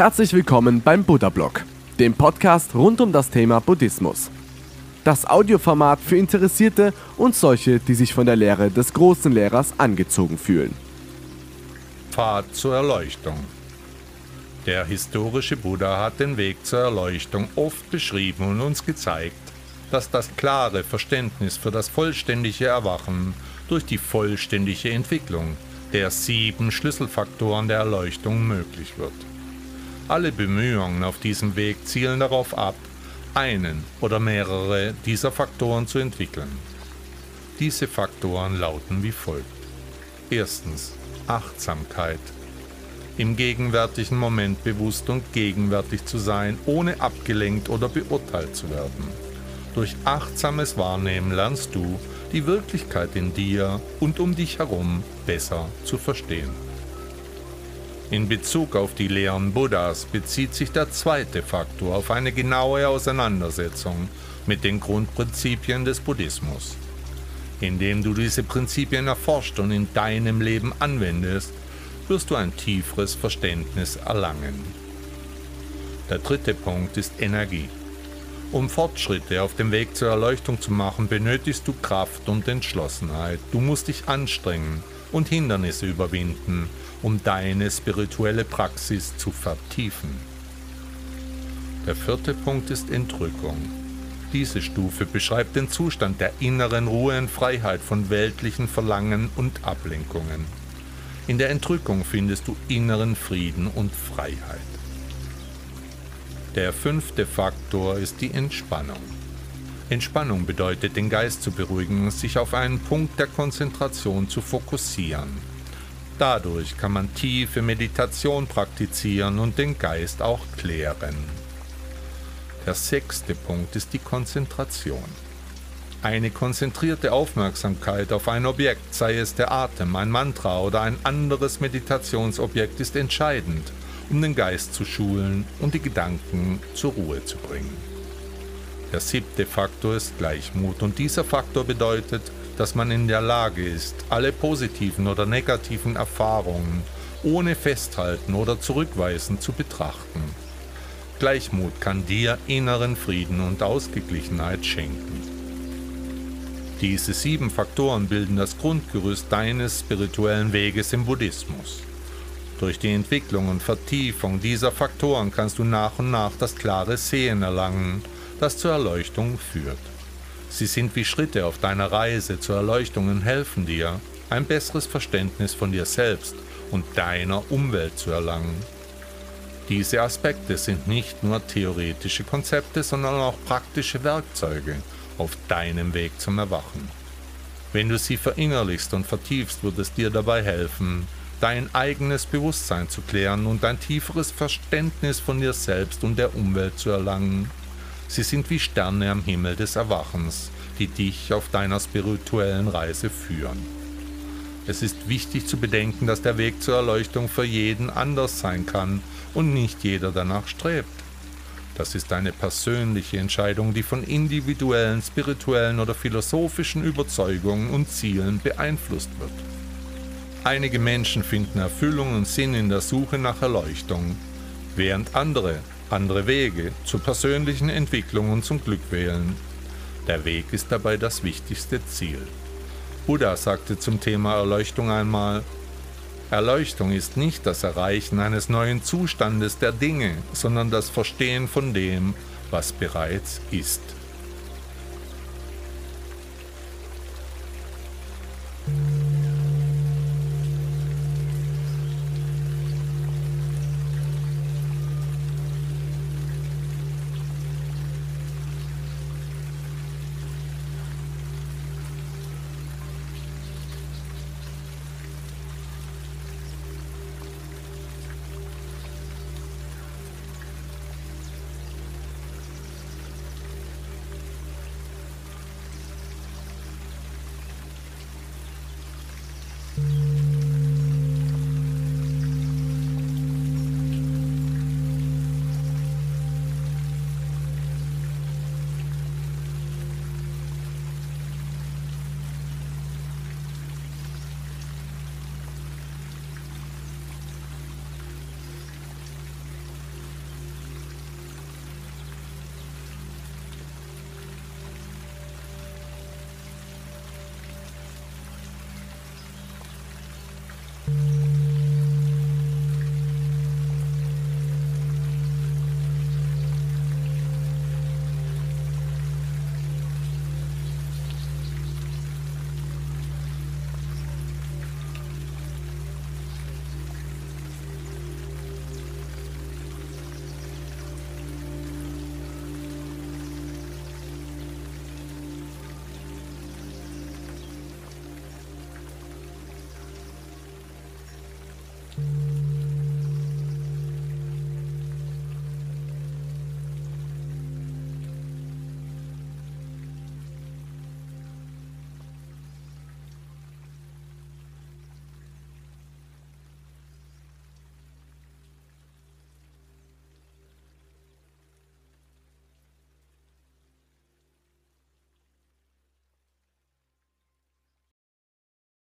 Herzlich willkommen beim Buddha Blog, dem Podcast rund um das Thema Buddhismus. Das Audioformat für Interessierte und solche, die sich von der Lehre des großen Lehrers angezogen fühlen. Pfad zur Erleuchtung. Der historische Buddha hat den Weg zur Erleuchtung oft beschrieben und uns gezeigt, dass das klare Verständnis für das vollständige Erwachen durch die vollständige Entwicklung der sieben Schlüsselfaktoren der Erleuchtung möglich wird. Alle Bemühungen auf diesem Weg zielen darauf ab, einen oder mehrere dieser Faktoren zu entwickeln. Diese Faktoren lauten wie folgt. Erstens Achtsamkeit. Im gegenwärtigen Moment bewusst und gegenwärtig zu sein, ohne abgelenkt oder beurteilt zu werden. Durch achtsames Wahrnehmen lernst du, die Wirklichkeit in dir und um dich herum besser zu verstehen. In Bezug auf die Lehren Buddhas bezieht sich der zweite Faktor auf eine genaue Auseinandersetzung mit den Grundprinzipien des Buddhismus. Indem du diese Prinzipien erforscht und in deinem Leben anwendest, wirst du ein tieferes Verständnis erlangen. Der dritte Punkt ist Energie. Um Fortschritte auf dem Weg zur Erleuchtung zu machen, benötigst du Kraft und Entschlossenheit. Du musst dich anstrengen und Hindernisse überwinden, um deine spirituelle Praxis zu vertiefen. Der vierte Punkt ist Entrückung. Diese Stufe beschreibt den Zustand der inneren Ruhe und Freiheit von weltlichen Verlangen und Ablenkungen. In der Entrückung findest du inneren Frieden und Freiheit. Der fünfte Faktor ist die Entspannung. Entspannung bedeutet, den Geist zu beruhigen, sich auf einen Punkt der Konzentration zu fokussieren. Dadurch kann man tiefe Meditation praktizieren und den Geist auch klären. Der sechste Punkt ist die Konzentration. Eine konzentrierte Aufmerksamkeit auf ein Objekt, sei es der Atem, ein Mantra oder ein anderes Meditationsobjekt, ist entscheidend, um den Geist zu schulen und die Gedanken zur Ruhe zu bringen. Der siebte Faktor ist Gleichmut und dieser Faktor bedeutet, dass man in der Lage ist, alle positiven oder negativen Erfahrungen ohne Festhalten oder Zurückweisen zu betrachten. Gleichmut kann dir inneren Frieden und Ausgeglichenheit schenken. Diese sieben Faktoren bilden das Grundgerüst deines spirituellen Weges im Buddhismus. Durch die Entwicklung und Vertiefung dieser Faktoren kannst du nach und nach das klare Sehen erlangen, das zur Erleuchtung führt. Sie sind wie Schritte auf deiner Reise zur Erleuchtung und helfen dir, ein besseres Verständnis von dir selbst und deiner Umwelt zu erlangen. Diese Aspekte sind nicht nur theoretische Konzepte, sondern auch praktische Werkzeuge auf deinem Weg zum Erwachen. Wenn du sie verinnerlichst und vertiefst, wird es dir dabei helfen, dein eigenes Bewusstsein zu klären und ein tieferes Verständnis von dir selbst und der Umwelt zu erlangen. Sie sind wie Sterne am Himmel des Erwachens, die dich auf deiner spirituellen Reise führen. Es ist wichtig zu bedenken, dass der Weg zur Erleuchtung für jeden anders sein kann und nicht jeder danach strebt. Das ist eine persönliche Entscheidung, die von individuellen, spirituellen oder philosophischen Überzeugungen und Zielen beeinflusst wird. Einige Menschen finden Erfüllung und Sinn in der Suche nach Erleuchtung, während andere andere Wege zur persönlichen Entwicklung und zum Glück wählen. Der Weg ist dabei das wichtigste Ziel. Buddha sagte zum Thema Erleuchtung einmal, Erleuchtung ist nicht das Erreichen eines neuen Zustandes der Dinge, sondern das Verstehen von dem, was bereits ist.